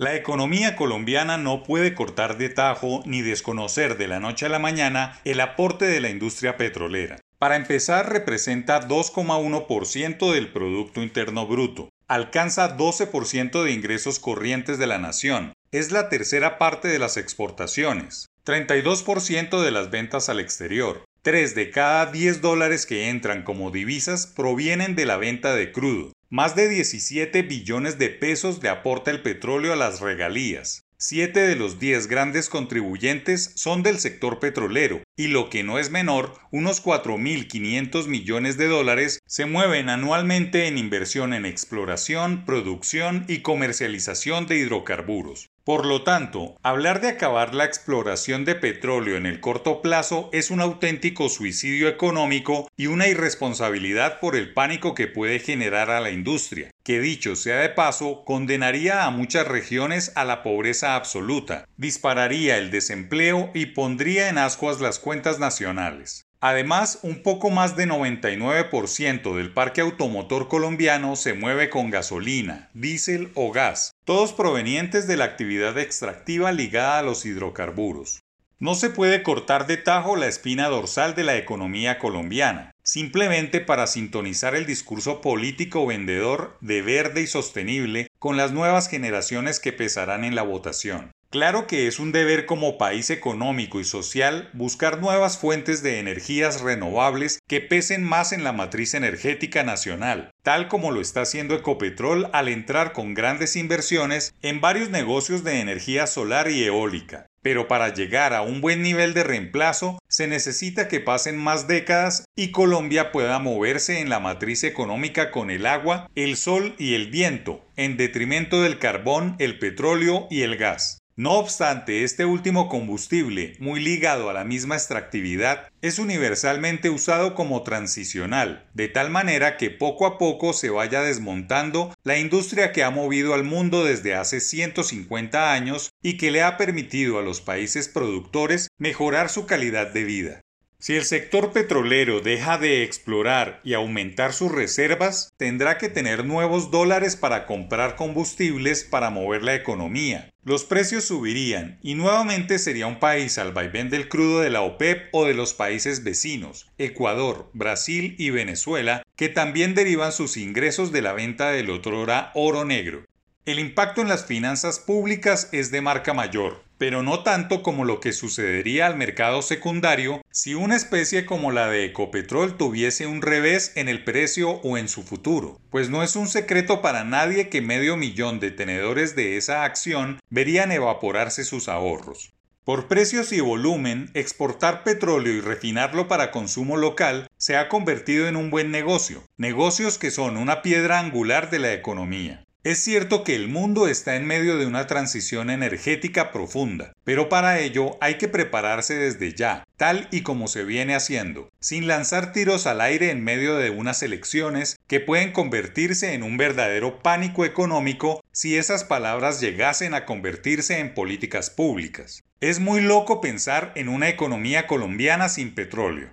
La economía colombiana no puede cortar de tajo ni desconocer de la noche a la mañana el aporte de la industria petrolera. Para empezar, representa 2,1% del Producto Interno Bruto, alcanza 12% de ingresos corrientes de la nación, es la tercera parte de las exportaciones, 32% de las ventas al exterior, 3 de cada 10 dólares que entran como divisas provienen de la venta de crudo, más de 17 billones de pesos le aporta el petróleo a las regalías. Siete de los 10 grandes contribuyentes son del sector petrolero y lo que no es menor, unos 4.500 millones de dólares se mueven anualmente en inversión en exploración, producción y comercialización de hidrocarburos. Por lo tanto, hablar de acabar la exploración de petróleo en el corto plazo es un auténtico suicidio económico y una irresponsabilidad por el pánico que puede generar a la industria, que dicho sea de paso, condenaría a muchas regiones a la pobreza absoluta, dispararía el desempleo y pondría en ascuas las cuentas nacionales. Además, un poco más de 99% del parque automotor colombiano se mueve con gasolina, diésel o gas, todos provenientes de la actividad extractiva ligada a los hidrocarburos. No se puede cortar de tajo la espina dorsal de la economía colombiana, simplemente para sintonizar el discurso político vendedor de verde y sostenible con las nuevas generaciones que pesarán en la votación. Claro que es un deber como país económico y social buscar nuevas fuentes de energías renovables que pesen más en la matriz energética nacional, tal como lo está haciendo Ecopetrol al entrar con grandes inversiones en varios negocios de energía solar y eólica. Pero para llegar a un buen nivel de reemplazo se necesita que pasen más décadas y Colombia pueda moverse en la matriz económica con el agua, el sol y el viento, en detrimento del carbón, el petróleo y el gas. No obstante, este último combustible, muy ligado a la misma extractividad, es universalmente usado como transicional, de tal manera que poco a poco se vaya desmontando la industria que ha movido al mundo desde hace 150 años y que le ha permitido a los países productores mejorar su calidad de vida. Si el sector petrolero deja de explorar y aumentar sus reservas, tendrá que tener nuevos dólares para comprar combustibles para mover la economía. Los precios subirían y nuevamente sería un país al vaivén del crudo de la OPEP o de los países vecinos, Ecuador, Brasil y Venezuela, que también derivan sus ingresos de la venta del otrora oro negro. El impacto en las finanzas públicas es de marca mayor, pero no tanto como lo que sucedería al mercado secundario si una especie como la de Ecopetrol tuviese un revés en el precio o en su futuro, pues no es un secreto para nadie que medio millón de tenedores de esa acción verían evaporarse sus ahorros. Por precios y volumen, exportar petróleo y refinarlo para consumo local se ha convertido en un buen negocio, negocios que son una piedra angular de la economía. Es cierto que el mundo está en medio de una transición energética profunda, pero para ello hay que prepararse desde ya, tal y como se viene haciendo, sin lanzar tiros al aire en medio de unas elecciones que pueden convertirse en un verdadero pánico económico si esas palabras llegasen a convertirse en políticas públicas. Es muy loco pensar en una economía colombiana sin petróleo.